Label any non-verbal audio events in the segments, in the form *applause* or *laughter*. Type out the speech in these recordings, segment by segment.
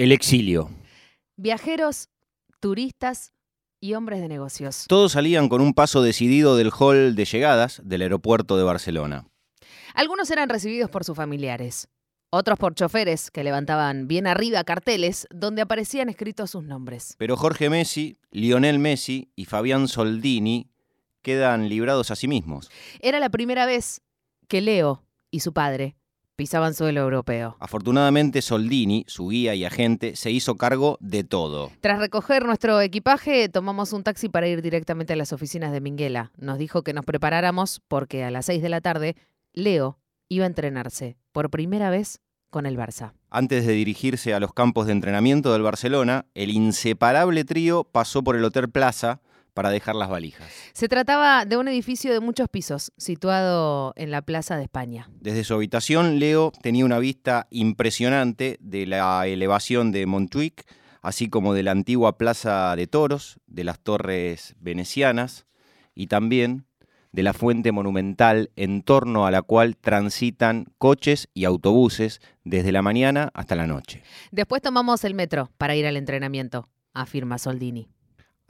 El exilio. Viajeros, turistas y hombres de negocios. Todos salían con un paso decidido del hall de llegadas del aeropuerto de Barcelona. Algunos eran recibidos por sus familiares, otros por choferes que levantaban bien arriba carteles donde aparecían escritos sus nombres. Pero Jorge Messi, Lionel Messi y Fabián Soldini quedan librados a sí mismos. Era la primera vez que Leo y su padre pisaban suelo europeo. Afortunadamente Soldini, su guía y agente, se hizo cargo de todo. Tras recoger nuestro equipaje, tomamos un taxi para ir directamente a las oficinas de Minguela. Nos dijo que nos preparáramos porque a las 6 de la tarde Leo iba a entrenarse por primera vez con el Barça. Antes de dirigirse a los campos de entrenamiento del Barcelona, el inseparable trío pasó por el Hotel Plaza para dejar las valijas. Se trataba de un edificio de muchos pisos, situado en la Plaza de España. Desde su habitación, Leo tenía una vista impresionante de la elevación de Montjuic, así como de la antigua Plaza de Toros, de las torres venecianas y también de la fuente monumental en torno a la cual transitan coches y autobuses desde la mañana hasta la noche. Después tomamos el metro para ir al entrenamiento, afirma Soldini.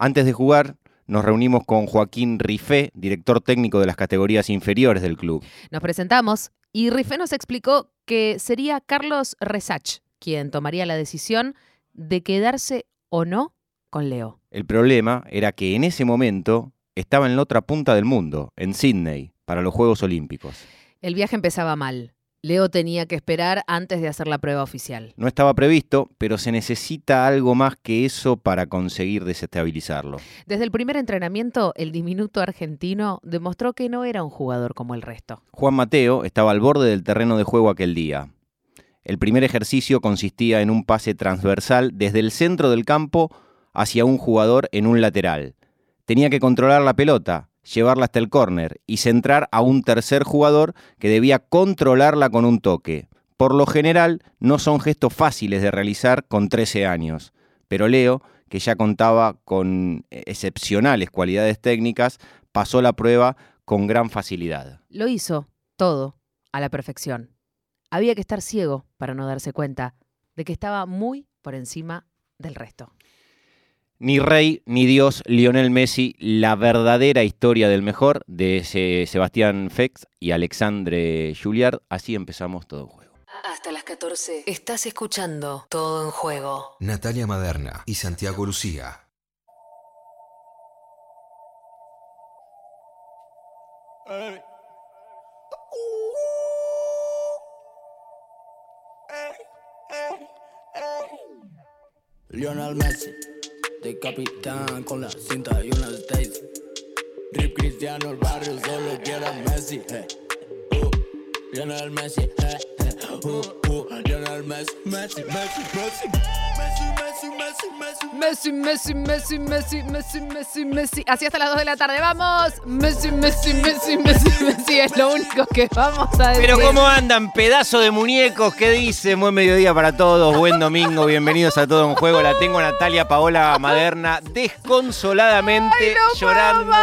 Antes de jugar, nos reunimos con Joaquín Rifé, director técnico de las categorías inferiores del club. Nos presentamos y Rifé nos explicó que sería Carlos Resach quien tomaría la decisión de quedarse o no con Leo. El problema era que en ese momento estaba en la otra punta del mundo, en Sydney, para los Juegos Olímpicos. El viaje empezaba mal. Leo tenía que esperar antes de hacer la prueba oficial. No estaba previsto, pero se necesita algo más que eso para conseguir desestabilizarlo. Desde el primer entrenamiento, el diminuto argentino demostró que no era un jugador como el resto. Juan Mateo estaba al borde del terreno de juego aquel día. El primer ejercicio consistía en un pase transversal desde el centro del campo hacia un jugador en un lateral. Tenía que controlar la pelota, llevarla hasta el córner y centrar a un tercer jugador que debía controlarla con un toque. Por lo general, no son gestos fáciles de realizar con 13 años, pero Leo, que ya contaba con excepcionales cualidades técnicas, pasó la prueba con gran facilidad. Lo hizo todo a la perfección. Había que estar ciego para no darse cuenta de que estaba muy por encima del resto. Ni rey ni dios, Lionel Messi, la verdadera historia del mejor de Sebastián Fex y Alexandre Juliard. Así empezamos todo en juego. Hasta las 14 estás escuchando todo en juego. Natalia Maderna y Santiago Lucía. Lionel Messi de capitán con la cinta y una Stacy. Rip Cristiano, el barrio solo quiere a Messi. Eh. Uh, Lionel Messi. Eh, eh. Uh, uh, Lionel Messi, Messi, Messi, Messi. Messi, Messi, Messi, Messi, Messi, Messi, Messi. Así hasta las 2 de la tarde. Vamos. Messi, Messi, Messi, Messi, Messi. Es lo único que vamos a decir. Pero ¿cómo andan? Pedazo de muñecos. ¿Qué dicen? Buen mediodía para todos. Buen domingo. Bienvenidos a Todo un Juego. La tengo a Natalia Paola Maderna desconsoladamente Ay, no llorando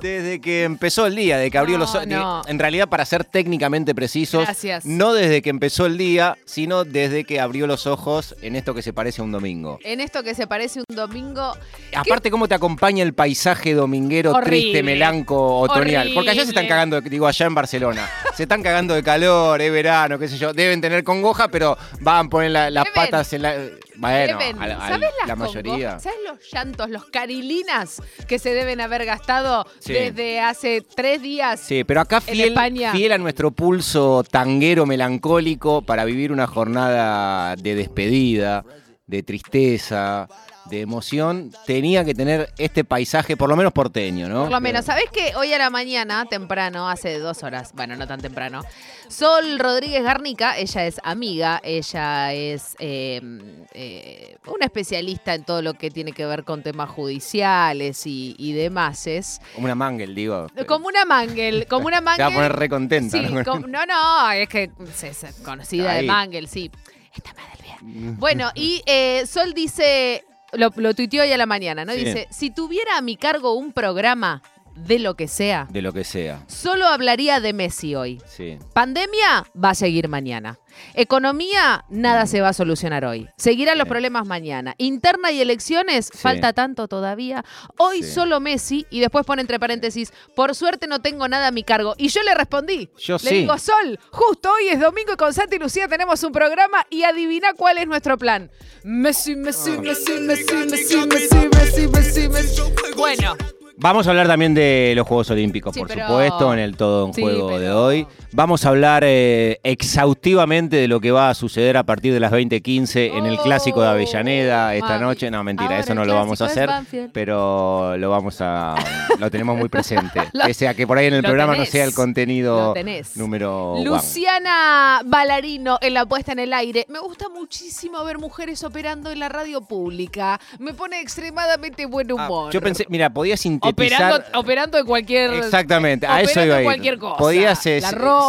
desde que empezó el día, de que abrió no, los ojos. No. En realidad, para ser técnicamente precisos, Gracias. no desde que empezó el día, sino desde que abrió los ojos en esto que se parece a un domingo. En esto que se parece un domingo. Aparte, cómo te acompaña el paisaje dominguero Horrible. triste, melanco, otoñal. Porque allá se están Horrible. cagando, digo, allá en Barcelona. Se están cagando de calor, es verano, qué sé yo. Deben tener congoja, pero van a poner la- las Deben. patas en la. Bueno, Deben. a la, a ¿Sabes las la mayoría. ¿Sabes los llantos, los carilinas que se deben haber gastado Sí. desde hace tres días? Sí, pero acá En España. fiel a nuestro pulso tanguero melancólico para vivir una jornada de despedida, de tristeza, de emoción, tenía que tener este paisaje, por lo menos porteño, ¿no? Por lo menos, ¿sabés que hoy a la mañana, temprano, hace dos horas, bueno, no tan temprano, Sol Rodríguez Garnica, ella es amiga, ella es eh, eh, una especialista en todo lo que tiene que ver con temas judiciales y, y demás. Es Como una mangel, digo. como una mangel, como una *laughs* Se va a mangel. poner re contenta. Sí, ¿no? no, no, es que es, es conocida de. Mangel, sí. Esta madre. *laughs* Bueno, y eh, Sol dice, lo, lo tuiteó hoy a la mañana, ¿no? Sí. Dice, si tuviera a mi cargo un programa, de lo que sea, De lo que sea. solo hablaría de Messi hoy. Sí. Pandemia va a seguir mañana. Economía, nada se va a solucionar hoy. Seguirán los problemas mañana. Interna y elecciones, Sí. falta tanto todavía. Hoy Sí. solo Messi y después pone entre paréntesis, por suerte no tengo nada a mi cargo. Y yo le respondí. Yo le sí. digo, Sol, justo hoy es domingo y con Santi y Lucía tenemos un programa y adivina cuál es nuestro plan. Messi, Messi, Messi, Messi, Messi, Messi, Messi, Messi, Messi. Bueno, Vamos a hablar también de los Juegos Olímpicos, Sí, por pero- supuesto, en el todo un Sí, juego de hoy. Vamos a hablar eh, exhaustivamente de lo que va a suceder a partir de las 20:15 en el clásico de Avellaneda esta Oh, mami. noche. No, mentira, Ahora eso no lo vamos a hacer, pero lo vamos a lo tenemos muy presente. *laughs* Lo- Pese a que por ahí en el programa tenés. no sea el contenido número one. Luciana Balarino en la puesta en el aire. Me gusta muchísimo ver mujeres operando en la radio pública. Me pone extremadamente buen Ah, humor. yo pensé, mira, podía sintetizar Operando, operando en cualquier. Exactamente, a eso iba a en ir. cualquier cosa. Podías eh,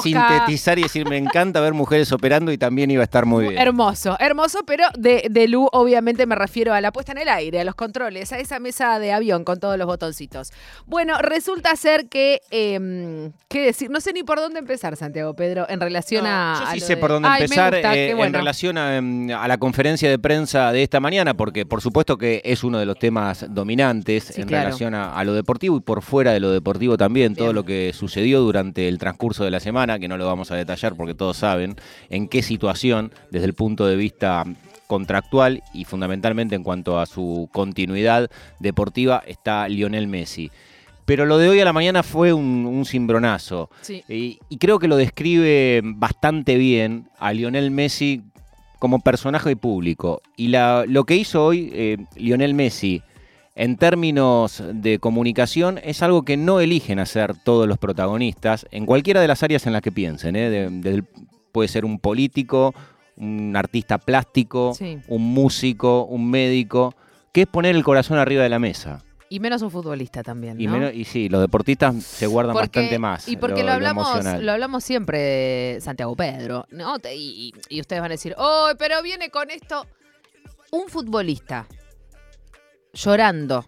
sintetizar y decir, me encanta ver mujeres operando y también iba a estar muy bien. Hermoso, hermoso, pero de, de Lu obviamente me refiero a la puesta en el aire, a los controles, a esa mesa de avión con todos los botoncitos. Bueno, resulta ser que, eh, ¿qué decir? No sé ni por dónde empezar, Santiago Pedro, en relación No, a... yo sí sé de- por dónde Ay, empezar gusta, eh, bueno. en relación a, em, a la conferencia de prensa de esta mañana, porque por supuesto que es uno de los temas dominantes Sí, en claro. relación a, a lo deportivo y por fuera de lo deportivo también, todo lo que sucedió durante el transcurso de la semana, que no lo vamos a detallar porque todos saben en qué situación, desde el punto de vista contractual y fundamentalmente en cuanto a su continuidad deportiva, está Lionel Messi. Pero lo de hoy a la mañana fue un, un cimbronazo. Sí. Y, y creo que lo describe bastante bien a Lionel Messi como personaje público. Y la- lo que hizo hoy eh, Lionel Messi en términos de comunicación es algo que no eligen hacer todos los protagonistas en cualquiera de las áreas en las que piensen. ¿eh? De- puede ser un político, un artista plástico, Sí. un músico, un médico, que es poner el corazón arriba de la mesa. Y menos un futbolista también, Y, ¿no? menos- y sí, los deportistas se guardan Porque- bastante más. Y porque lo, hablamos, lo hablamos siempre, Santiago Pedro, ¿no? Y, y- y ustedes van a decir, oh, pero viene con esto. Un futbolista llorando,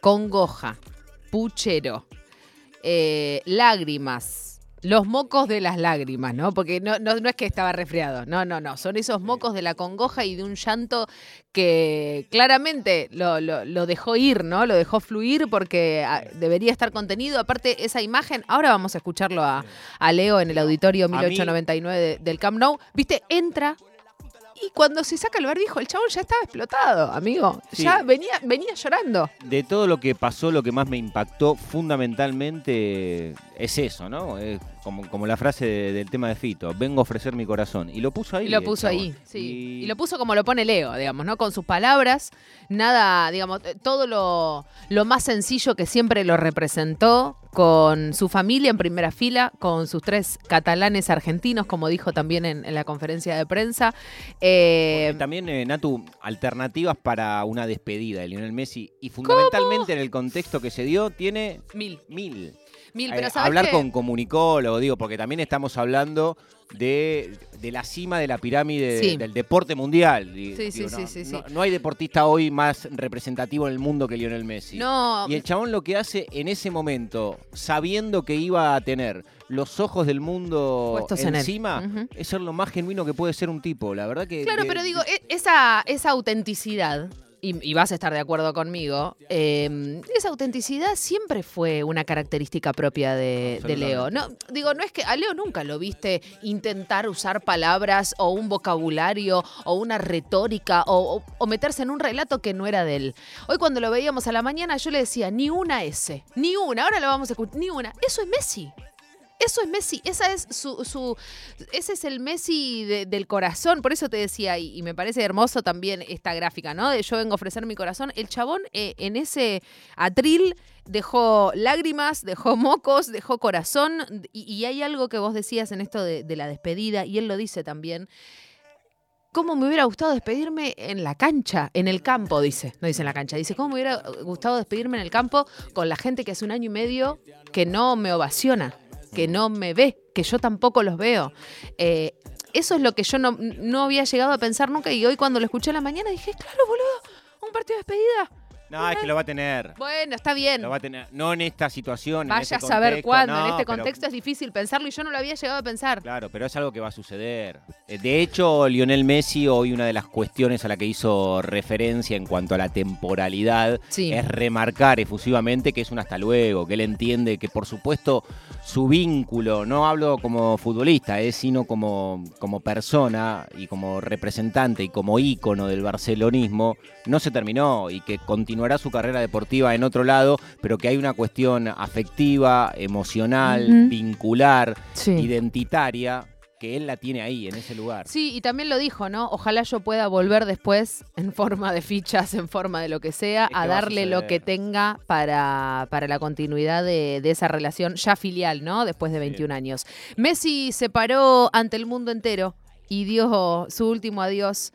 congoja, puchero, eh, lágrimas, los mocos de las lágrimas, ¿no? Porque no, no, no es que estaba resfriado, no, no, no, son esos mocos de la congoja y de un llanto que claramente lo, lo- lo dejó ir, ¿no? Lo dejó fluir porque ah, debería estar contenido. Aparte, esa imagen, ahora vamos a escucharlo a, a Leo en el auditorio mí- 1899 de- del Camp Nou. ¿Viste? Entra. Y cuando se saca el barbijo, el chabón ya estaba explotado, amigo. Sí. Ya venía, venía llorando. de todo lo que pasó, lo que más me impactó fundamentalmente es eso, ¿no? Es como, como la frase de- del tema de Fito, vengo a ofrecer mi corazón. Y lo puso ahí. Y lo puso chabón. ahí, sí. Y- Y... lo puso como lo pone Leo, digamos, ¿no? Con sus palabras, nada, digamos, eh, todo lo, lo más sencillo que siempre lo representó, con su familia en primera fila, con sus tres catalanes argentinos, como dijo también en, en la conferencia de prensa. Eh, también, eh, Natu, alternativas para una despedida de Lionel Messi y fundamentalmente en el contexto que se dio, tiene mil, mil. Mil, pero ¿sabes hablar qué? con comunicólogo, digo, porque también estamos hablando de, de la cima de la pirámide Sí. del deporte mundial. Di- Sí, sí, digo, sí, no, sí, sí. no- no hay deportista hoy más representativo en el mundo que Lionel Messi. No, Y el chabón lo que hace en ese momento, sabiendo que iba a tener los ojos del mundo Puestos en encima, es ser lo más genuino que puede ser un tipo. La verdad que. Claro, pero digo, e- esa, esa autenticidad, y, y vas a estar de acuerdo conmigo, eh, esa autenticidad siempre fue una característica propia de, de Leo. No, digo, no es que a Leo nunca lo viste intentar usar palabras o un vocabulario o una retórica o, o- o meterse en un relato que no era de él. Hoy cuando lo veíamos a la mañana yo le decía, ni una S, ni una, ahora lo vamos a escuchar, ni una. Eso es Messi. Eso es Messi, esa es su, ese es el Messi de- del corazón, por eso te decía, y, me parece hermoso también esta gráfica, ¿no? De yo vengo a ofrecer mi corazón. El chabón eh, en ese atril dejó lágrimas, dejó mocos, dejó corazón, y, y hay algo que vos decías en esto de, de la despedida, y él lo dice también. ¿Cómo me hubiera gustado despedirme en la cancha, en el campo? Dice, no dice en la cancha, dice, ¿cómo me hubiera gustado despedirme en el campo con la gente que hace un año y medio que no me ovaciona, que no me ve, que yo tampoco los veo? Eh, eso es lo que yo no, no había llegado a pensar nunca y hoy cuando lo escuché a la mañana dije, claro, boludo, un partido de despedida. No, es que lo va a tener. Bueno, está bien. Lo va a tener. No en esta situación. en Vaya este a saber contexto, cuándo. no, en este pero- contexto es difícil pensarlo y yo no lo había llegado a pensar. Claro, pero es algo que va a suceder. Eh, De hecho, Lionel Messi, hoy una de las cuestiones a la que hizo referencia en cuanto a la temporalidad Sí. es remarcar efusivamente que es un hasta luego, que él entiende que, por supuesto, su vínculo, no hablo como futbolista, eh, sino como, como persona y como representante y como ícono del barcelonismo, no se terminó y que continuará su carrera deportiva en otro lado, pero que hay una cuestión afectiva, emocional, vincular, Sí. identitaria, que él la tiene ahí, en ese lugar. Sí, y también lo dijo, ¿no? Ojalá yo pueda volver después en forma de fichas, en forma de lo que sea, Es que a darle lo que tenga para, para la continuidad de, de esa relación ya filial, ¿no? Después de 21 años. Messi se paró ante el mundo entero y dio su último adiós,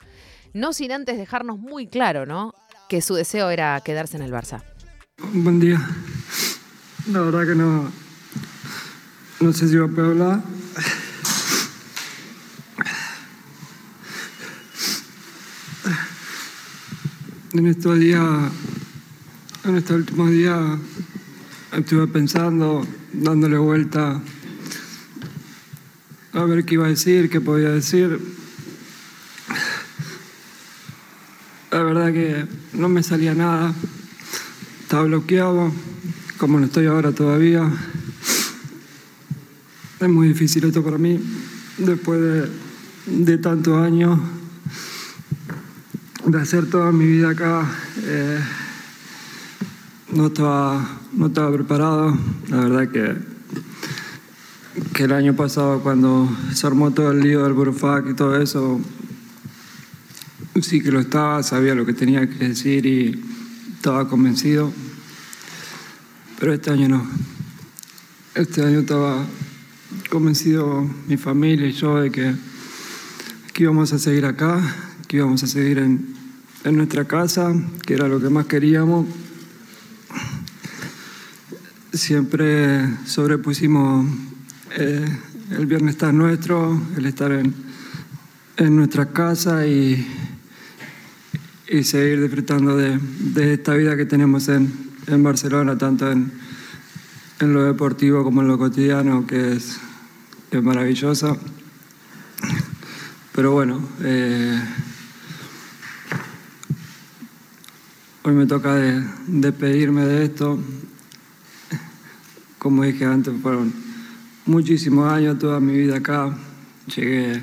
no sin antes dejarnos muy claro, ¿no? Que su deseo era quedarse en el Barça. Buen día. La verdad que no. No sé si va a poder hablar. En estos días, en estos últimos días, estuve pensando, dándole vuelta a ver qué iba a decir, qué podía decir. La verdad que no me salía nada. Estaba bloqueado, como no estoy ahora todavía. Es muy difícil esto para mí, después de, de tantos años de hacer toda mi vida acá. eh, no, estaba, no estaba preparado. La verdad que, que el año pasado, cuando se armó todo el lío del Burofac y todo eso, sí que lo estaba, sabía lo que tenía que decir y estaba convencido. Pero este año no. Este año estaba convencido mi familia y yo de que, que íbamos a seguir acá, que íbamos a seguir en, en nuestra casa, que era lo que más queríamos. Siempre sobrepusimos eh, el bienestar nuestro, el estar en, en nuestra casa y, y seguir disfrutando de, esta vida que tenemos en, Barcelona, tanto en, lo deportivo como en lo cotidiano, que es, maravillosa. Pero bueno, eh, hoy me toca de- despedirme de esto. Como dije antes, fueron muchísimos años, toda mi vida acá. Llegué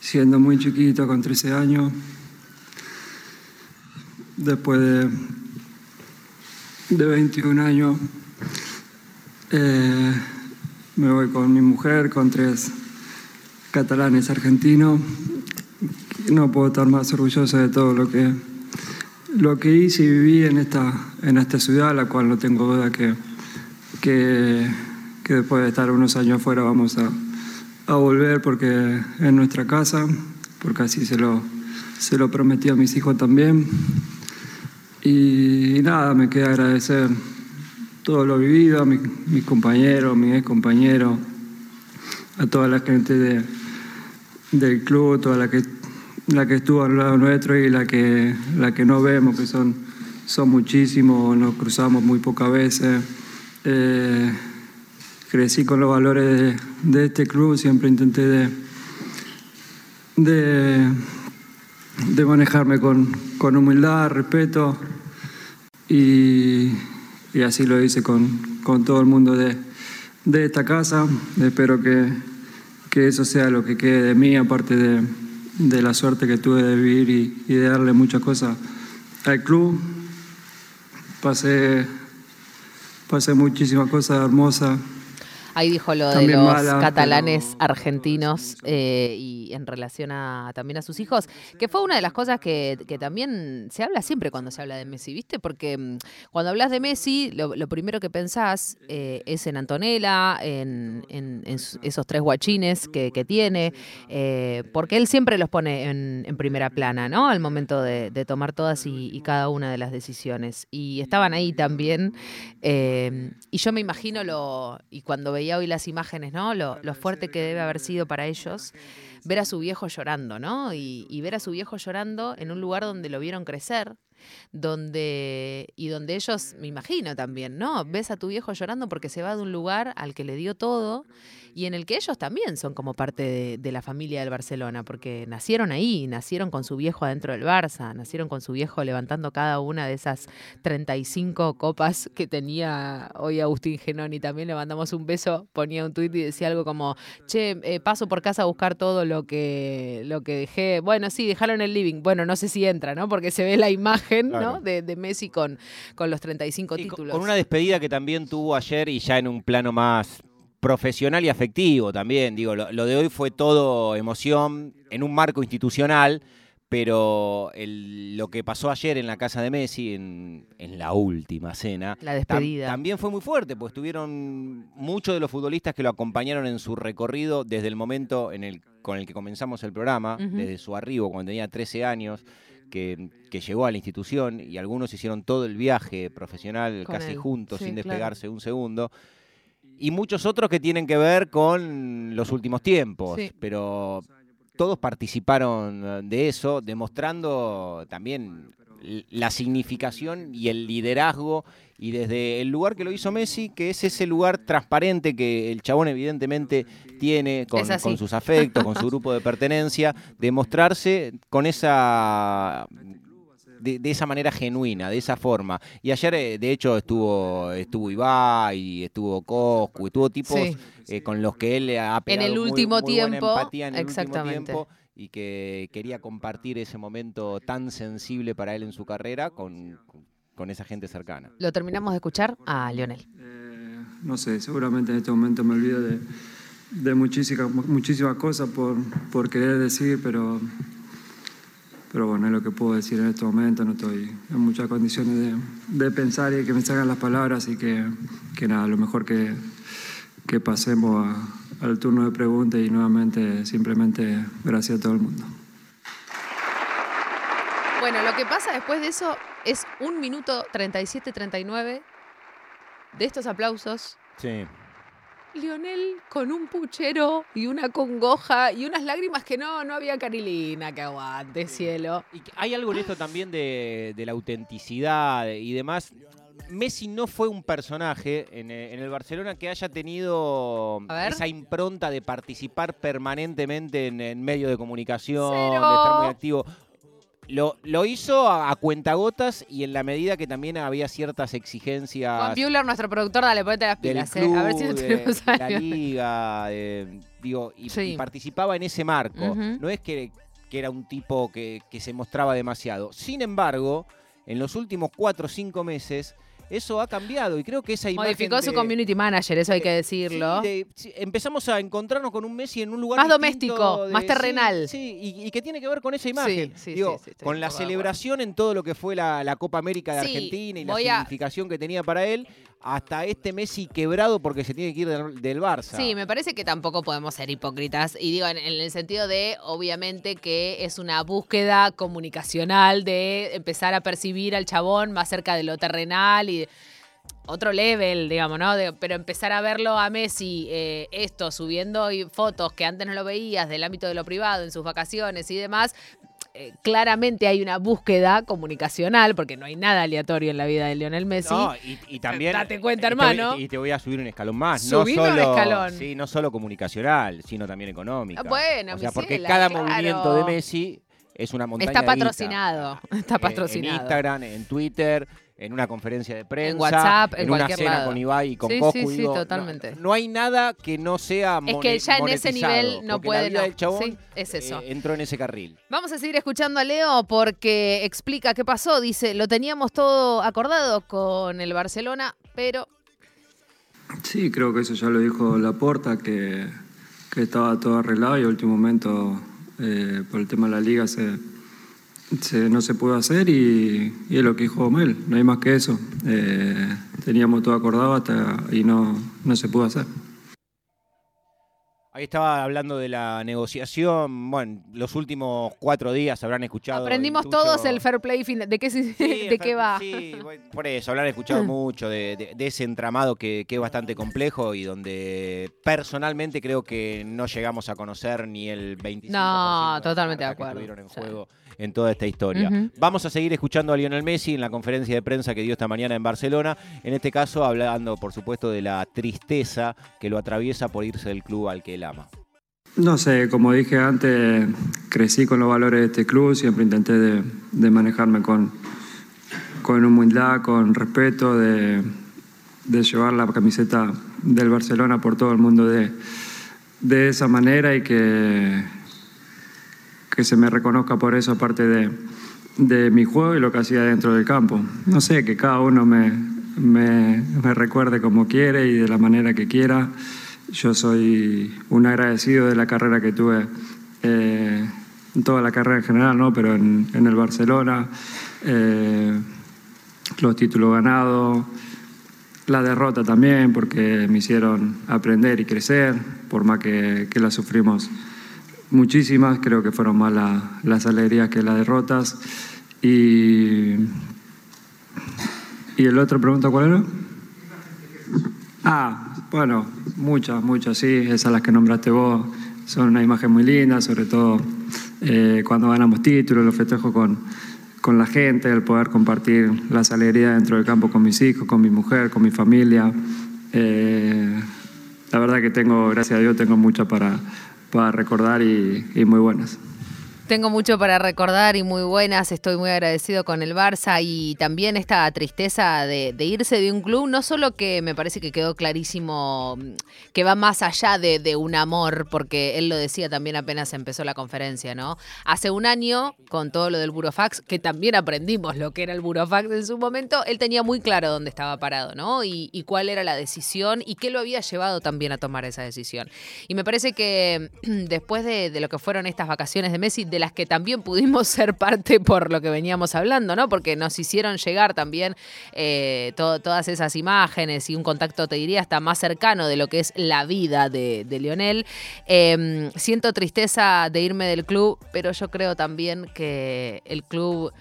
siendo muy chiquito, con 13 años. Después de, de 21 años, eh, me voy con mi mujer, con tres catalanes argentinos. No puedo estar más orgulloso de todo lo que, lo que hice y viví en esta, en esta ciudad, la cual no tengo duda que, que, que después de estar unos años afuera vamos a, a volver porque es nuestra casa, porque así se lo, se lo prometí a mis hijos también. Y nada, me queda agradecer todo lo vivido, a mi- mis compañeros, mis ex compañeros, a toda la gente de, del club, toda la que, la que estuvo al lado nuestro y la que, la que no vemos, que son, son muchísimos, nos cruzamos muy pocas veces. Eh, crecí con los valores de, este club, siempre intenté de, de manejarme con, con humildad, respeto y, y así lo hice con, con todo el mundo de, de esta casa. Espero que, que eso sea lo que quede de mí, aparte de, de la suerte que tuve de vivir y, y de darle muchas cosas al club. Pasé, pasé muchísimas cosas hermosas. Ahí dijo lo de los mala, catalanes pero- argentinos eh, y en relación a también a sus hijos, que fue una de las cosas que, que también se habla siempre cuando se habla de Messi, ¿viste? Porque mm, cuando hablas de Messi, lo, lo primero que pensás eh, es en Antonella, en, en- en su- esos tres guachines que, que tiene, eh, porque él siempre los pone en, en primera plana, ¿no? Al momento de, de tomar todas y, y cada una de las decisiones. Y estaban ahí también. y yo me imagino lo, y cuando veía hoy las imágenes, ¿no? Lo, lo fuerte que debe haber sido para ellos ver a su viejo llorando, ¿no? Y, y ver a su viejo llorando en un lugar donde lo vieron crecer donde y donde ellos, me imagino también, ¿no? Ves a tu viejo llorando porque se va de un lugar al que le dio todo y en el que ellos también son como parte de, de la familia del Barcelona, porque nacieron ahí, nacieron con su viejo adentro del Barça, nacieron con su viejo levantando cada una de esas 35 copas que tenía hoy Agustín Genoni. También le mandamos un beso, ponía un tuit y decía algo como, che, eh, paso por casa a buscar todo lo que, lo que dejé. Bueno, sí, dejaron en el living. Bueno, no sé si entra, ¿no? Porque se ve la imagen, Claro. ¿no? De, de Messi con, con los 35 Y títulos. Con una despedida que también tuvo ayer y ya en un plano más profesional y afectivo también. Digo, lo, lo de hoy fue todo emoción en un marco institucional, pero el- lo que pasó ayer en la casa de Messi, en, en la última cena, La tam- despedida. también fue muy fuerte, pues estuvieron muchos de los futbolistas que lo acompañaron en su recorrido desde el momento en el, con el que comenzamos el programa, desde su arribo cuando tenía 13 años. Que, que llegó a la institución y algunos hicieron todo el viaje profesional Con casi él. juntos, Sí, sin claro. despegarse un segundo. Y muchos otros que tienen que ver con los últimos tiempos. Sí. Pero todos participaron de eso, demostrando también la significación y el liderazgo. Y desde el lugar que lo hizo Messi, que es ese lugar transparente que el chabón evidentemente tiene con sus afectos, con su grupo de pertenencia, *laughs* demostrarse con esa de, de esa manera genuina, de esa forma. Y ayer, eh, de hecho, estuvo estuvo Ibai, estuvo Coscu, estuvo tipos Sí. eh, con los que él ha pegado el muy- último muy buena tiempo, empatía en el último tiempo y que quería compartir ese momento tan sensible para él en su carrera con, con esa gente cercana. Lo terminamos de escuchar a Lionel. Eh, no sé, seguramente en este momento me olvido de, de muchísimas, muchísimas cosas por, por querer decir, pero, pero bueno, es lo que puedo decir en este momento. No estoy en muchas condiciones de, de pensar y que me salgan las palabras y que, que nada, lo mejor que, que pasemos a- al turno de preguntas y nuevamente simplemente gracias a todo el mundo. Bueno, lo que pasa después de eso es un minuto 37-39 de estos aplausos. Sí. Lionel con un puchero y una congoja y unas lágrimas que no, no había carilina que aguante, cielo. Y hay algo en esto también de, de la autenticidad y demás. Messi no fue un personaje en, eh, el Barcelona que haya tenido esa impronta de participar permanentemente en, en medios de comunicación, Cero. de estar muy activo. Lo, lo hizo a, a cuentagotas y en la medida que también había ciertas Juan exigencias Buehler, nuestro productor, dale, ponete las pilas, eh. club, A ver si de, tenemos de a la liga, de- digo, y, Sí. y participaba en ese marco. No es que, que era un tipo que, que se mostraba demasiado. Sin embargo, en los últimos cuatro o cinco meses, eso ha cambiado y creo que esa imagen Modificó su community manager, eso hay que decirlo. Sí, de- sí, empezamos a encontrarnos con un Messi en un lugar Más doméstico, de- más terrenal. Sí, y, y que tiene que ver con esa imagen. sí, Digo, con la celebración en todo lo que fue la, la Copa América de Argentina y la a- significación que tenía para él, hasta este Messi quebrado porque se tiene que ir del, del Barça. Sí, me parece que tampoco podemos ser hipócritas. Y digo, en, en el sentido de, obviamente, que es una búsqueda comunicacional de empezar a percibir al chabón más cerca de lo terrenal y otro level, digamos, ¿no? De- pero empezar a verlo a Messi, eh, esto, subiendo fotos que antes no lo veías del ámbito de lo privado, en sus vacaciones y demás. eh, claramente hay una búsqueda comunicacional, porque no hay nada aleatorio en la vida de Lionel Messi. No, y, y también. Date cuenta, voy- hermano. Y te voy a subir un escalón más. Subime no un escalón. Sí, no solo comunicacional, sino también económica. Ah, bueno, o sea, porque cada claro. movimiento de Messi es una montaña Está de guita. patrocinado, *laughs* está Eh, patrocinado. En Instagram, en Twitter, en una conferencia de prensa, WhatsApp, en una cualquier cena lado. con Ibai y con Sí, Coscu. sí, sí, digo, totalmente. No, hay nada que no sea Es que ya en ese nivel no puede, La vida no. del chabón Sí, es eso. eh, entró en ese carril. Vamos a seguir escuchando a Leo porque explica qué pasó. Dice, lo teníamos todo acordado con el Barcelona, pero Sí, creo que eso ya lo dijo Laporta, que, que estaba todo arreglado y a último momento, eh, por el tema de la liga, se, se- no se pudo hacer y, y es lo que dijo Mel, no hay más que eso. Eh, teníamos todo acordado hasta y no, no se pudo hacer. Ahí estaba hablando de la negociación. Bueno, los últimos cuatro días habrán escuchado. aprendimos todos el fair play. fin- ¿De qué, se- Sí, de qué va? Sí, bueno, por eso, habrán escuchado *laughs* mucho de, de- de ese entramado que, que es bastante complejo y donde personalmente creo que no llegamos a conocer ni el 25%. No, totalmente de que acuerdo, estuvieron en sí. En toda esta historia. Vamos a seguir escuchando a Lionel Messi en la conferencia de prensa que dio esta mañana en Barcelona, en este caso hablando, por supuesto, de la tristeza que lo atraviesa por irse del club al que él ama. No sé, como dije antes, crecí con los valores de este club, siempre intenté de, de manejarme con, con humildad, con respeto, de, de llevar la camiseta del Barcelona por todo el mundo de, de esa manera y que, que se me reconozca por eso, aparte de, de mi juego y lo que hacía dentro del campo. No sé, que cada uno me, me, me recuerde como quiere y de la manera que quiera. Yo soy un agradecido de la carrera que tuve, eh, toda la carrera en general, ¿no? pero en, en el Barcelona, eh, los títulos ganados, la derrota también, porque me hicieron aprender y crecer, por más que, que las sufrimos muchísimas, creo que fueron más la- las alegrías que las derrotas. Y, y el otro pregunta, ¿cuál era? Ah, bueno, muchas, muchas, sí, esas las que nombraste vos son una imagen muy linda, sobre todo eh, cuando ganamos títulos, los festejo con, con la gente, el poder compartir las alegrías dentro del campo con mis hijos, con mi mujer, con mi familia. Eh, la verdad que tengo, gracias a Dios, tengo muchas para, para recordar y, y muy buenas. Tengo mucho para recordar y muy buenas. Estoy muy agradecido con el Barça y también esta tristeza de, irse de un club. No solo que me parece que quedó clarísimo mm, que va más allá de, un amor, porque él lo decía también apenas empezó la conferencia, ¿no? Hace un año, con todo lo del Burofax, que también aprendimos lo que era el Burofax en su momento, él tenía muy claro dónde estaba parado, ¿no? Y, cuál era la decisión y qué lo había llevado también a tomar esa decisión. Y me parece que *clears throat* después de, lo que fueron estas vacaciones de Messi, las que también pudimos ser parte por lo que veníamos hablando, ¿no? Porque nos hicieron llegar también eh, to- todas esas imágenes y un contacto, te diría, hasta más cercano de lo que es la vida de, Lionel. Eh, siento tristeza de irme del club, pero yo creo también que el club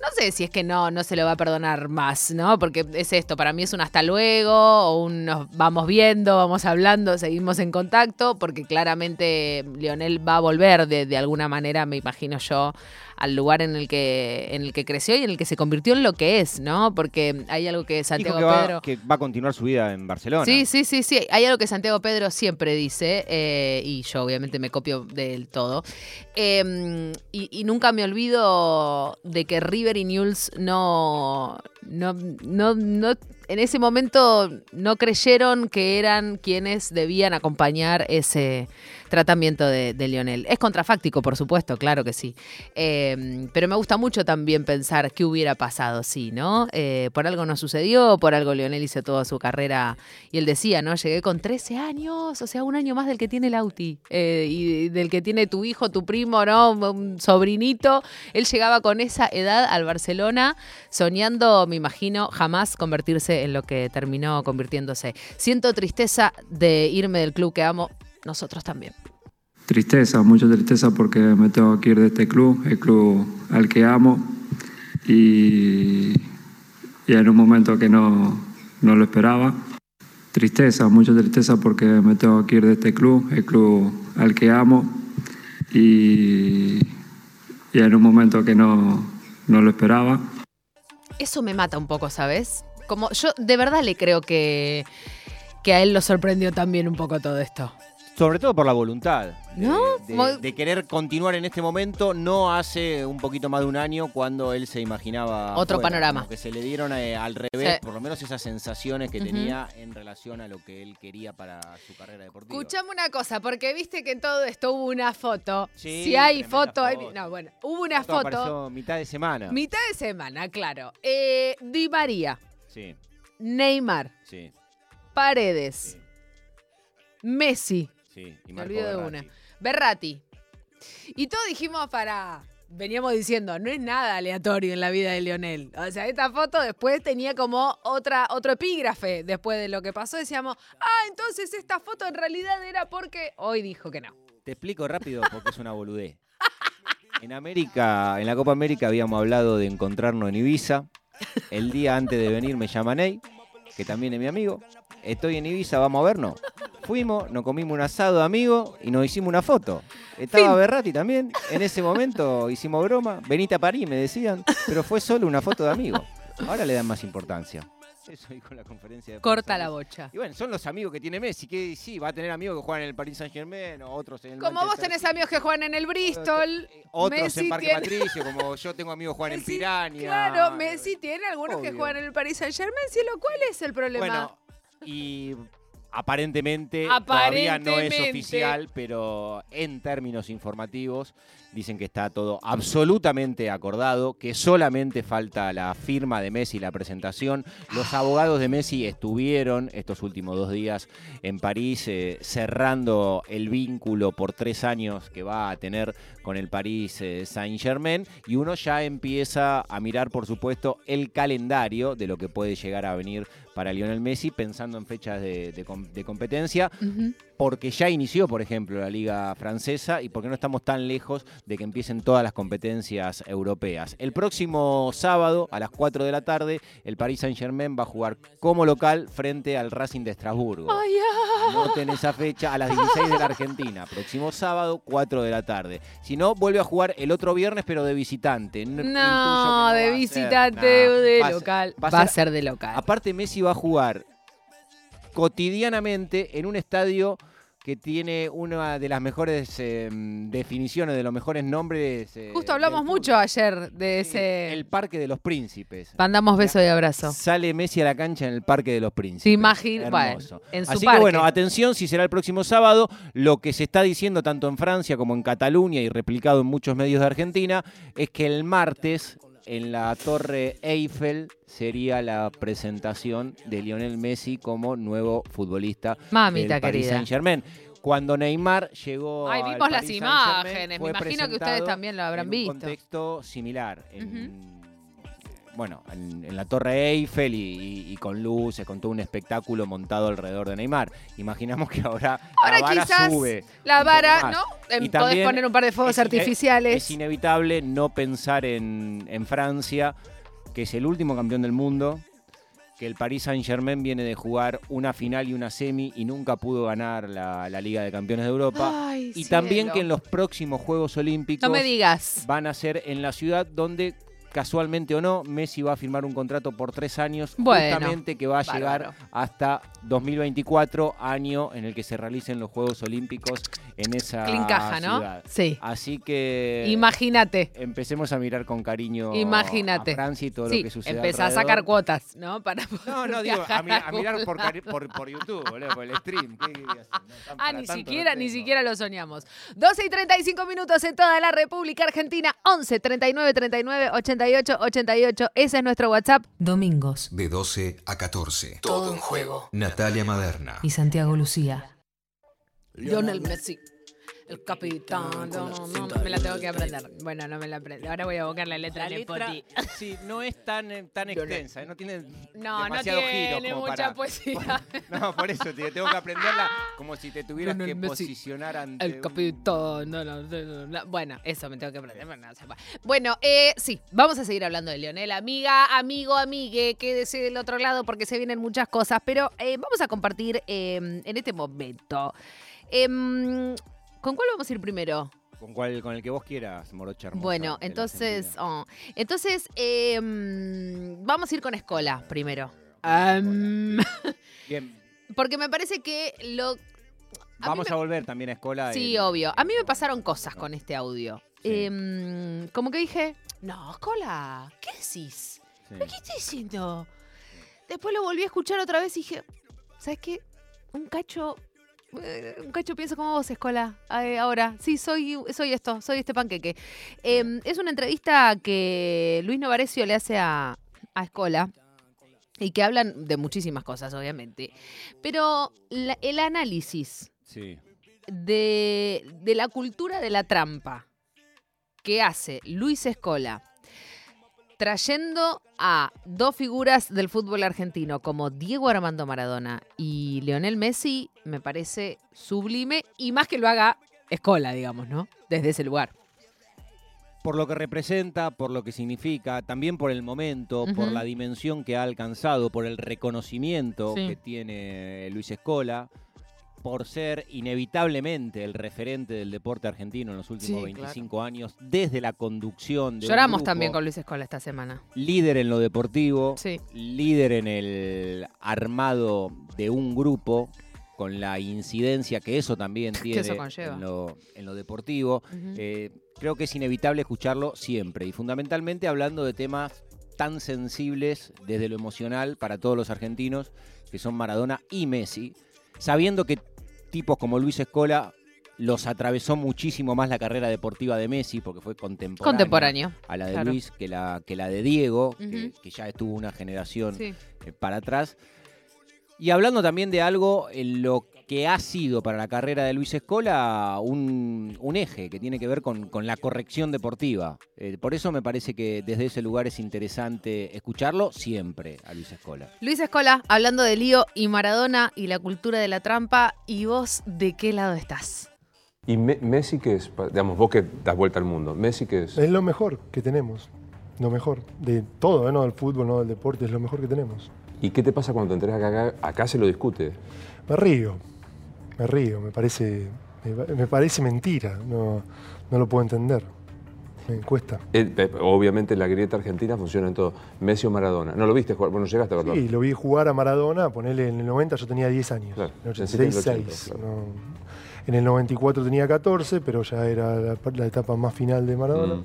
no sé si es que no, no se lo va a perdonar más, ¿no? Porque es esto, para mí es un hasta luego, o un nos vamos viendo, vamos hablando, seguimos en contacto, porque claramente Lionel va a volver de, de alguna manera, me imagino yo, al lugar en el que en el que creció y en el que se convirtió en lo que es, ¿no? Porque hay algo que Dijo Santiago que va, Pedro... que va a continuar su vida en Barcelona. Sí, sí, sí, sí. Hay algo que Santiago Pedro siempre dice, eh, y yo obviamente me copio del todo. Eh, y, y nunca me olvido de que River y Newell's no, no, no, no, en ese momento no creyeron que eran quienes debían acompañar ese tratamiento de, Lionel. Es contrafáctico, por supuesto, claro que sí. Eh, pero me gusta mucho también pensar qué hubiera pasado, sí, ¿no? Eh, por algo no sucedió, por algo Lionel hizo toda su carrera. Y él decía, ¿no? Llegué con 13 años, o sea, un año más del que tiene Lauti eh, y del que tiene tu hijo, tu primo, ¿no? Un sobrinito. Él llegaba con esa edad al Barcelona, soñando, imagino, jamás convertirse en lo que terminó convirtiéndose. Siento tristeza de irme del club que amo, nosotros también. Tristeza, mucha tristeza porque me tengo que ir de este club, el club al que amo y, y en un momento que no, no lo esperaba. Tristeza, mucha tristeza porque me tengo que ir de este club, el club al que amo y, y en un momento que no, no lo esperaba. Eso me mata un poco, ¿sabes? Como yo de verdad le creo que, que a él lo sorprendió también un poco todo esto. Sobre todo por la voluntad. De- ¿No? De, Mo- de querer continuar en este momento, no hace un poquito más de un año cuando él se imaginaba. Otro panorama. que se le dieron eh, al revés, Sí. por lo menos esas sensaciones que tenía en relación a lo que él quería para su carrera deportiva. Escuchame una cosa, porque viste que en todo esto hubo una foto. Sí, si hay foto, hay- no, bueno, hubo una Esto foto. mitad de semana. Mitad de semana, claro. Eh, Di María, Sí, Neymar, sí, Paredes, sí, Messi, sí. Y Me olvido de una. Berrati. Y todos dijimos para. Veníamos diciendo, no es nada aleatorio en la vida de Lionel. O sea, esta foto después tenía como otra, otro epígrafe después de lo que pasó. Decíamos, ah, entonces esta foto en realidad era porque. Hoy dijo que no. Te explico rápido porque es una boludez. En América, en la Copa América habíamos hablado de encontrarnos en Ibiza. El día antes de venir me llama Ney, que también es mi amigo. Estoy en Ibiza, vamos a vernos. Fuimos, nos comimos un asado de amigos y nos hicimos una foto. Estaba Fin. Berrati también. En ese momento hicimos broma. Venite a París, me decían. Pero fue solo una foto de amigos. Ahora le dan más importancia. Eso en la conferencia de Corta la bocha. Y bueno, son los amigos que tiene Messi, que sí, va a tener amigos que juegan en el Paris Saint Germain, o otros en el Como vos tenés amigos que juegan en el Bristol. Otros Messi en Parque tiene- Patricio, como yo tengo amigos que juegan en *laughs* Messi, Piranha. Claro, Messi tiene algunos que juegan en el Paris Saint Germain, cielo, ¿cuál es el problema? Bueno, y aparentemente, todavía no es oficial, pero en términos informativos dicen que está todo absolutamente acordado, que solamente falta la firma de Messi, la presentación. Los abogados de Messi estuvieron estos últimos dos días en París eh, cerrando el vínculo por tres años que va a tener con el París eh, Saint Germain y uno ya empieza a mirar, por supuesto, el calendario de lo que puede llegar a venir para Lionel Messi, pensando en fechas de, de com- de competencia. Porque ya inició, por ejemplo, la Liga Francesa y porque no estamos tan lejos de que empiecen todas las competencias europeas. El próximo sábado, a las 4 de la tarde, el Paris Saint-Germain va a jugar como local frente al Racing de Estrasburgo. Ay, ah. Noten esa fecha a las 16 de la Argentina. Próximo sábado, 4 de la tarde. Si no, vuelve a jugar el otro viernes, pero de visitante. No, va de visitante, Nah, de va a ser- local. va Va a ser de local. Aparte, Messi va a jugar cotidianamente en un estadio que tiene una de las mejores eh, definiciones, de los mejores nombres. eh, Justo hablamos mucho ayer de ese. El Parque de los Príncipes. Mandamos beso y abrazo. Sale Messi a la cancha en el Parque de los Príncipes. Imagina- bueno, Hermoso. en su Así parque. que bueno, atención si será el próximo sábado. Lo que se está diciendo tanto en Francia como en Cataluña y replicado en muchos medios de Argentina es que el martes en la Torre Eiffel sería la presentación de Lionel Messi como nuevo futbolista Mamita del Paris querida. Saint Germain. Cuando Neymar llegó Ay, al vimos las Paris Saint-Germain, imágenes. Me imagino que ustedes también lo habrán en visto. Un contexto similar. en- Bueno, en, en la Torre Eiffel y, y- y con luces, con todo un espectáculo montado alrededor de Neymar. Imaginamos que ahora, Ahora la vara quizás sube. La vara. ¿no? Em, Y Podés también poner un par de fuegos es artificiales. Es inevitable no pensar en, en Francia, que es el último campeón del mundo, que el Paris Saint Germain viene de jugar una final y una semi y nunca pudo ganar la, la Liga de Campeones de Europa. Ay, y también que en los próximos Juegos Olímpicos No me digas. van a ser en la ciudad donde casualmente o no, Messi va a firmar un contrato por tres años, Bueno, justamente que va a llegar hasta 2024, año en el que se realicen los Juegos Olímpicos en esa Clincaja, ¿no? ciudad. Sí. Así que Imagínate. empecemos a mirar con cariño Imagínate. a Francia y todo Sí, lo que sucede empezá a alrededor. sacar cuotas, ¿no? Para No, no, digo, a, mi- a mirar por, por, por YouTube, boludo, por el stream. No, Ah, ni no siquiera, ni siquiera lo soñamos. 12 y 35 minutos en toda la República Argentina. 11 39 39 88 88. Ese es nuestro WhatsApp. Domingos De 12 a 14. Todo en juego. Natalia Maderna. y Santiago Lucía. Lionel Messi. El capitán. No, no, no, me la tengo que aprender. Bueno, no me la aprendo. Ahora voy a buscar la letra La de letra, Poti. sí, no es tan, eh, tan extensa, eh, no tiene No, no demasiados tiene giros como mucha para- poesía. *laughs* No, por eso te- tengo que aprenderla como si te tuvieras que Messi, posicionar ante El un- capitán. no, no, no, no, no. Bueno, eso me tengo que aprender. Bueno, eh, sí, vamos a seguir hablando de Lionel. Amiga, amigo, amigue, quédese del otro lado porque se vienen muchas cosas. Pero eh, vamos a compartir eh, en este momento. Em, ¿Con cuál vamos a ir primero? Con, cual, con el que vos quieras, Morocha hermosa, Bueno, entonces, oh, entonces em, vamos a ir con Escola primero. Am, *laughs* Bien, porque me parece que lo... a vamos me- a volver también a Escola. Sí, y- obvio. A mí me pasaron cosas con este audio. Sí. Em, como que dije, no, Escola, ¿qué decís? sí. ¿Qué estoy diciendo? Después lo volví a escuchar otra vez y dije, ¿sabes qué? Un cacho... eh, Un cacho pienso como vos, Escola, eh, ahora. Sí, soy, soy esto, soy este panqueque. Em, es una entrevista que Luis Novarecio le hace a, a Escola y que hablan de muchísimas cosas, obviamente. Pero la- el análisis Sí. de, de la cultura de la trampa que hace Luis Escola trayendo a dos figuras del fútbol argentino como Diego Armando Maradona y Lionel Messi me parece sublime y más que lo haga Escola, digamos, ¿no? Desde ese lugar. Por lo que representa, por lo que significa, también por el momento, por la dimensión que ha alcanzado, por el reconocimiento Sí. que tiene Luis Escola, por ser inevitablemente el referente del deporte argentino en los últimos Sí, 25 años, desde la conducción de un Lloramos grupo, también con Luis Escola esta semana. líder en lo deportivo, Sí. líder en el armado de un grupo, con la incidencia que eso también *laughs* tiene eso en, lo, en lo deportivo. Eh, creo que es inevitable escucharlo siempre y fundamentalmente hablando de temas tan sensibles desde lo emocional para todos los argentinos, que son Maradona y Messi, sabiendo que tipos como Luis Escola los atravesó muchísimo más la carrera deportiva de Messi, porque fue Contemporáneo. a la de claro. Luis que la, que la de Diego, que, ya estuvo una generación Sí. eh, para atrás. Y hablando también de algo en lo que ha sido para la carrera de Luis Escola un, un eje que tiene que ver con, con la corrección deportiva. Eh, por eso me parece que desde ese lugar es interesante escucharlo siempre a Luis Escola. Luis Escola, hablando de lío y Maradona y la cultura de la trampa, ¿y vos de qué lado estás? ¿Y Me- Messi qué es? Digamos, vos que das vuelta al mundo. ¿Messi qué es? Es lo mejor que tenemos. Lo mejor. De todo, ¿eh? no del fútbol, no del deporte, es lo mejor que tenemos. ¿Y qué te pasa cuando te enteras que acá, acá se lo discute? Me río. Me río. Me parece, me, me parece mentira. No, no lo puedo entender. Me cuesta. Eh, obviamente la grieta argentina funciona en todo. Messi o Maradona. ¿No lo viste jugar? Bueno, llegaste a verlo. Sí, lo vi jugar a Maradona, ponerle en el 90 yo tenía 10 años. Claro, en el naciste en el 86. 80, claro. no. En el 94 tenía 14, pero ya era la, la etapa más final de Maradona. Mm.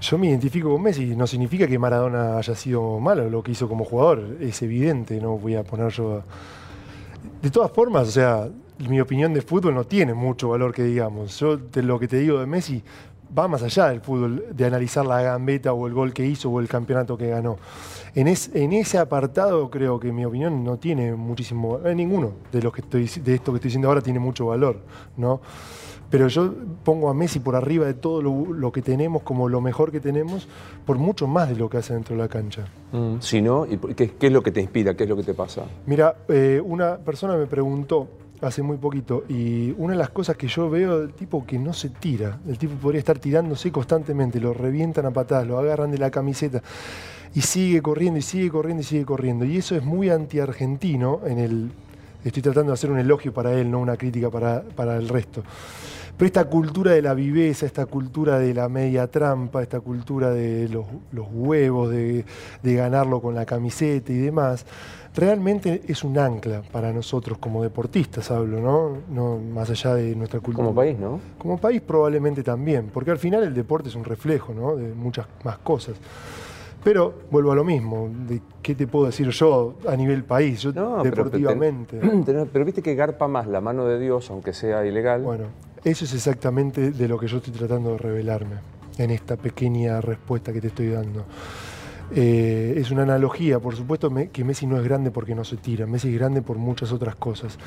Yo me identifico con Messi, no significa que Maradona haya sido malo lo que hizo como jugador, es evidente, no voy a poner yo... a- De todas formas, o sea, mi opinión de fútbol no tiene mucho valor que digamos. Yo te- lo que te digo de Messi va más allá del fútbol, de analizar la gambeta o el gol que hizo o el campeonato que ganó. En, es- en ese apartado creo que mi opinión no tiene muchísimo, eh, ninguno de los que estoy de esto que estoy diciendo ahora tiene mucho valor, ¿no? Pero yo pongo a Messi por arriba de todo lo, lo que tenemos como lo mejor que tenemos, por mucho más de lo que hace dentro de la cancha. Mm. Si no, ¿y por- qué, qué es lo que te inspira? ¿Qué es lo que te pasa? Mira, eh, una persona me preguntó hace muy poquito y una de las cosas que yo veo del tipo que no se tira, el tipo podría estar tirándose constantemente, lo revientan a patadas, lo agarran de la camiseta y sigue corriendo y sigue corriendo y sigue corriendo. Y eso es muy anti-argentino en el... Estoy tratando de hacer un elogio para él, no una crítica para, para el resto. Pero esta cultura de la viveza, esta cultura de la media trampa, esta cultura de los, los huevos, de, de ganarlo con la camiseta y demás, realmente es un ancla para nosotros como deportistas, hablo, ¿no? no más allá de nuestra cultura. Como país, ¿no? Como país probablemente también, porque al final el deporte es un reflejo ¿no? de muchas más cosas. Pero vuelvo a lo mismo, de qué te puedo decir yo a nivel país, yo No, pero- deportivamente. *clears throat* Pero, pero viste que garpa más la mano de Dios, aunque sea ilegal. Bueno, eso es exactamente de lo que yo estoy tratando de revelarme en esta pequeña respuesta que te estoy dando. Eh, es una analogía, por supuesto que Messi no es grande porque no se tira, Messi es grande por muchas otras cosas.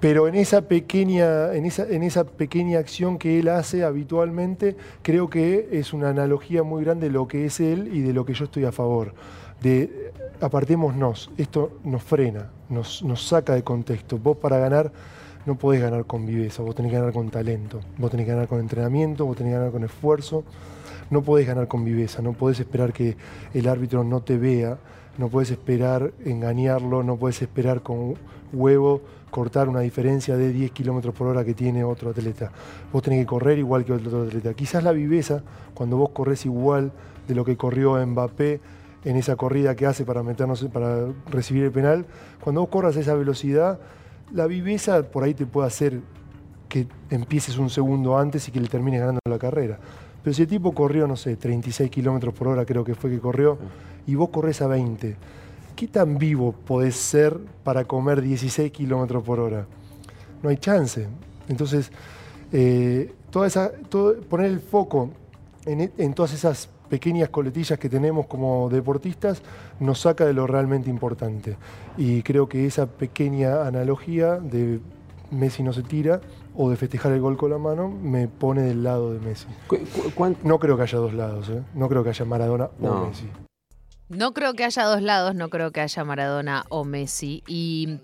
Pero en esa pequeña, en esa, en esa pequeña acción que él hace habitualmente, creo que es una analogía muy grande de lo que es él y de lo que yo estoy a favor. De apartémonos, esto nos frena, nos, nos saca de contexto. Vos para ganar no podés ganar con viveza, vos tenés que ganar con talento, vos tenés que ganar con entrenamiento, vos tenés que ganar con esfuerzo, no podés ganar con viveza, no podés esperar que el árbitro no te vea, no podés esperar engañarlo, no podés esperar con huevo cortar una diferencia de 10 kilómetros por hora que tiene otro atleta. Vos tenés que correr igual que otro atleta. Quizás la viveza, cuando vos corres igual de lo que corrió Mbappé en esa corrida que hace para meternos, para recibir el penal, cuando vos corras a esa velocidad, la viveza por ahí te puede hacer que empieces un segundo antes y que le termines ganando la carrera. Pero si el tipo corrió, no sé, 36 kilómetros por hora, creo que fue que corrió, y vos corres a 20, ¿qué tan vivo podés ser para comer 16 kilómetros por hora? No hay chance. Entonces, eh, toda esa, todo- poner el foco en, en todas esas pequeñas coletillas que tenemos como deportistas nos saca de lo realmente importante. Y creo que esa pequeña analogía de Messi no se tira o de festejar el gol con la mano me pone del lado de Messi. ¿Cu- cu- cuán- No creo que haya dos lados, ¿eh? no creo que haya Maradona o. Messi. No creo que haya dos lados, no creo que haya Maradona o Messi. Y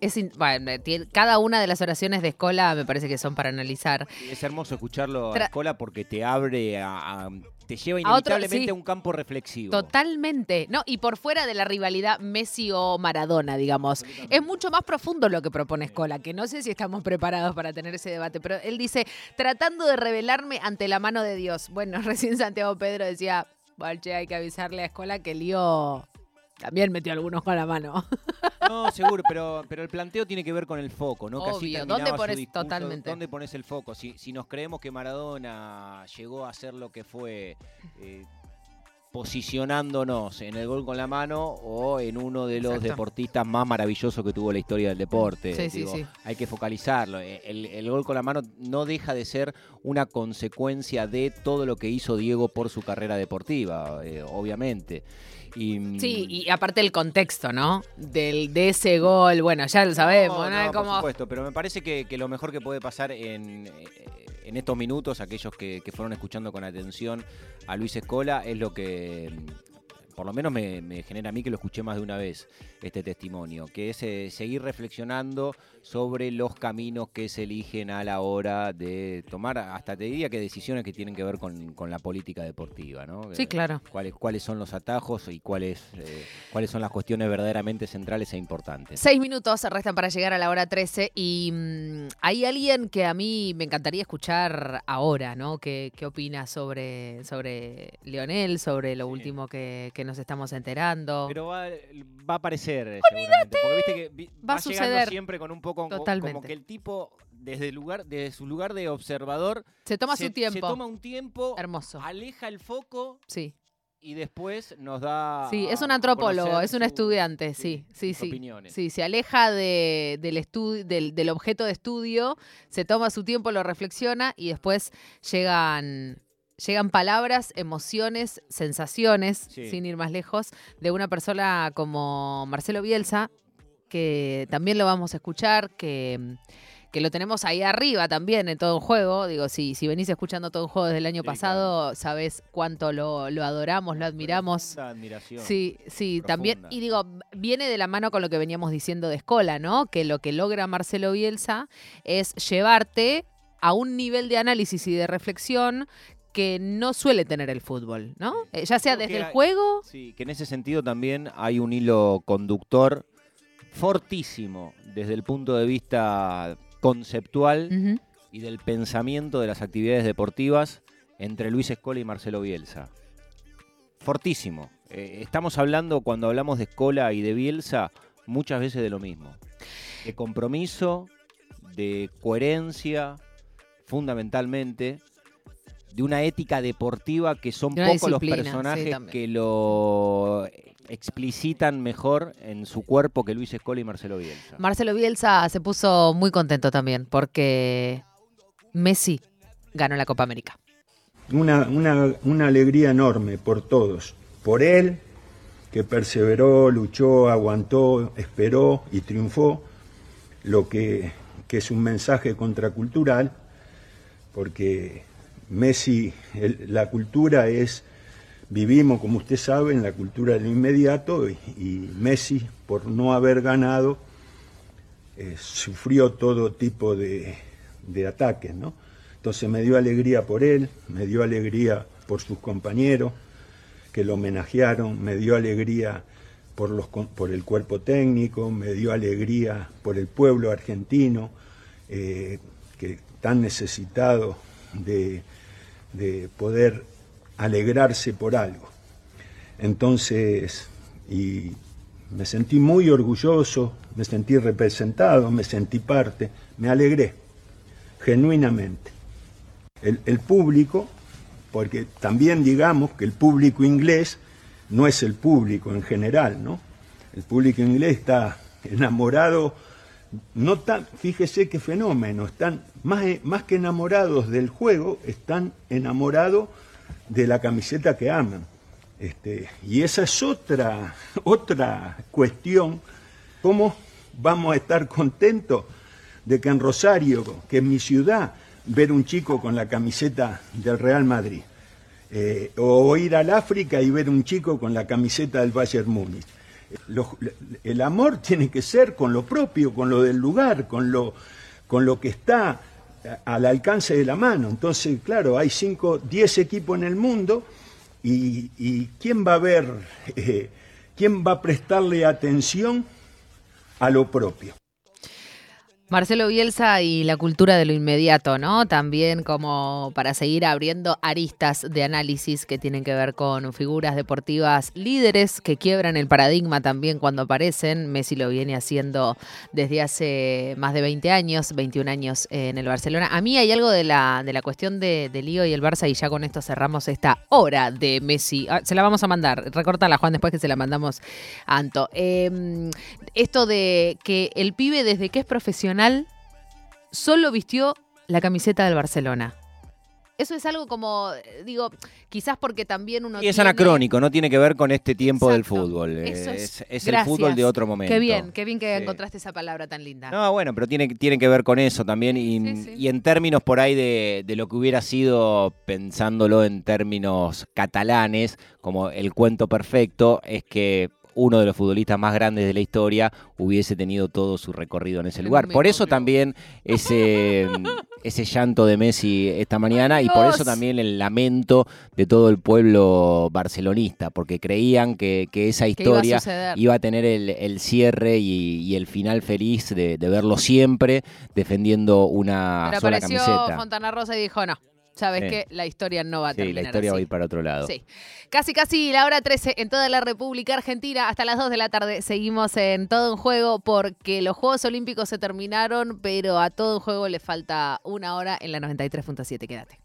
es bueno, tiene- cada una de las oraciones de Escola me parece que son para analizar. Es hermoso escucharlo a Escola porque te abre a, a- te lleva A otro- inevitablemente sí. a un campo reflexivo. Totalmente. No, y por fuera de la rivalidad Messi o Maradona, digamos. Es mucho más profundo lo que propone Escola, que no sé si estamos preparados para tener ese debate, pero él dice, tratando de revelarme ante la mano de Dios. Bueno, *laughs* recién Santiago Pedro decía, "Bueno, che, hay que avisarle a Escola que lío también metió algunos con la mano. *laughs* No, seguro, pero, pero el planteo tiene que ver con el foco, ¿no? Que así Obvio. terminaba ¿Dónde pones- discurso. totalmente. ¿Dónde pones el foco? Si, si nos creemos que Maradona llegó a ser lo que fue eh, posicionándonos en el gol con la mano o en uno de los Exacto. deportistas más maravillosos que tuvo la historia del deporte. Sí, sí, Digo, sí. Hay que focalizarlo. Eh, El, el gol con la mano no deja de ser una consecuencia de todo lo que hizo Diego por su carrera deportiva, eh, obviamente. Y, mm, Sí, y aparte el contexto, ¿no? Del, de ese gol, bueno, ya lo sabemos, ¿no? No, no, por supuesto, pero me parece que, que lo mejor que puede pasar en, eh, en estos minutos, aquellos que, que fueron escuchando con atención a Luis Escola, es lo que por lo menos me, me genera a mí que lo escuché más de una vez, este testimonio, que es eh, seguir reflexionando sobre los caminos que se eligen a la hora de tomar, hasta te diría que decisiones que tienen que ver con, con la política deportiva, ¿no? Sí, Eh, claro. Cuáles, cuáles son los atajos y cuáles, eh, cuáles son las cuestiones verdaderamente centrales e importantes. Seis minutos restan para llegar a la hora 13 y mm, hay alguien que a mí me encantaría escuchar ahora, ¿no? ¿Qué, qué opina sobre, sobre Leonel, sobre lo último que, que nos estamos enterando? Pero va, va a aparecer eh, seguramente. Porque viste que vi- Va va, a suceder. siempre con un poco co- Totalmente. como que el tipo desde el lugar, desde su lugar de observador se toma se, su tiempo. se toma un tiempo, Hermoso. aleja el foco Sí. y después nos da. Sí, es un antropólogo, es un su- estudiante, sí, sí, sí. opiniones. Sí, se aleja de- del, del objeto de estudio, se toma su tiempo, lo reflexiona y después llegan, llegan palabras, emociones, sensaciones, Sí. sin ir más lejos, de una persona como Marcelo Bielsa, que también lo vamos a escuchar, que, que lo tenemos ahí arriba también en todo un juego. Digo, si, si venís escuchando todo un juego desde el año Sí, pasado, sabés cuánto lo, lo adoramos, lo admiramos. Admiración. Sí, sí, también. Y digo, viene de la mano con lo que veníamos diciendo de Escola, ¿no? Que lo que logra Marcelo Bielsa es llevarte a un nivel de análisis y de reflexión que no suele tener el fútbol, ¿no? Eh, ya sea Creo desde el hay- juego. Sí, que en ese sentido también hay un hilo conductor fortísimo desde el punto de vista conceptual y del pensamiento de las actividades deportivas entre Luis Escola y Marcelo Bielsa. Fortísimo. Eh, estamos hablando, cuando hablamos de Escola y de Bielsa, muchas veces de lo mismo. De compromiso, de coherencia, fundamentalmente, de una ética deportiva que son De pocos los sí, personajes que lo explicitan mejor en su cuerpo que Luis Escola y Marcelo Bielsa. Marcelo Bielsa se puso muy contento también porque Messi ganó la Copa América. una, una, una alegría enorme por todos, por él, que perseveró, luchó, aguantó, esperó y triunfó, lo que, que es un mensaje contracultural, porque Messi, la cultura es, vivimos, como usted sabe, en la cultura de lo inmediato, y, Messi, por no haber ganado, eh, sufrió todo tipo de, ataques, ¿no? Entonces me dio alegría por él, me dio alegría por sus compañeros que lo homenajearon, me dio alegría por, los, por el cuerpo técnico, me dio alegría por el pueblo argentino, eh, que tan necesitado de, de poder alegrarse por algo. Entonces, y me sentí muy orgulloso, me sentí representado, me sentí parte, me alegré, genuinamente. El, el público, porque también digamos que el público inglés no es el público en general, ¿no? El público inglés está enamorado, no tan, fíjese qué fenómeno, están más, más que enamorados del juego, están enamorados de la camiseta que aman. Este, y esa es otra, *laughs* otra cuestión, ¿cómo vamos a estar contentos de que en Rosario, que es mi ciudad, ver un chico con la camiseta del Real Madrid? Eh, o ir al África y ver un chico con la camiseta del Bayern Múnich. El amor tiene que ser con lo propio, con lo del lugar, con lo, con lo que está al alcance de la mano. Entonces, claro, hay cinco, diez equipos en el mundo y, y ¿quién va a ver, eh, quién va a prestarle atención a lo propio? Marcelo Bielsa y la cultura de lo inmediato, ¿no? También como para seguir abriendo aristas de análisis que tienen que ver con figuras deportivas líderes que quiebran el paradigma también cuando aparecen. Messi lo viene haciendo desde hace más de 20 años, 21 años en el Barcelona. A mí hay algo de la, de la cuestión de, de Lío y el Barça y ya con esto cerramos esta hora de Messi. Ah, se la vamos a mandar, recórtala Juan después que se la mandamos a Anto. Eh, esto de que el pibe desde que es profesional solo vistió la camiseta del Barcelona. Eso es algo como, eh, digo, quizás porque también uno Y es tiene- anacrónico, no tiene que ver con este tiempo del fútbol. Eso es es- es el fútbol de otro momento. Qué bien, qué bien que Sí. encontraste esa palabra tan linda. No, bueno, pero tiene, tiene que ver con eso también. Y, Sí, sí. y en términos por ahí de, de lo que hubiera sido, pensándolo en términos catalanes, como el cuento perfecto, es que uno de los futbolistas más grandes de la historia hubiese tenido todo su recorrido en ese lugar. Por eso también ese, *laughs* ese llanto de Messi esta mañana y por eso también el lamento de todo el pueblo barcelonista, porque creían que, que esa Que iba a historia iba a tener el, el cierre y, y el final feliz de, de verlo siempre defendiendo una Pero sola apareció camiseta. Fontana Rosa y dijo, no, sabes Sí. que la historia no va a Sí, terminar la historia va a así". ir para otro lado. Sí. Casi, casi la hora 13 en toda la República Argentina. Hasta las 2 de la tarde seguimos en todo un juego porque los Juegos Olímpicos se terminaron, pero a todo un juego le falta una hora en la 93.7. Quédate.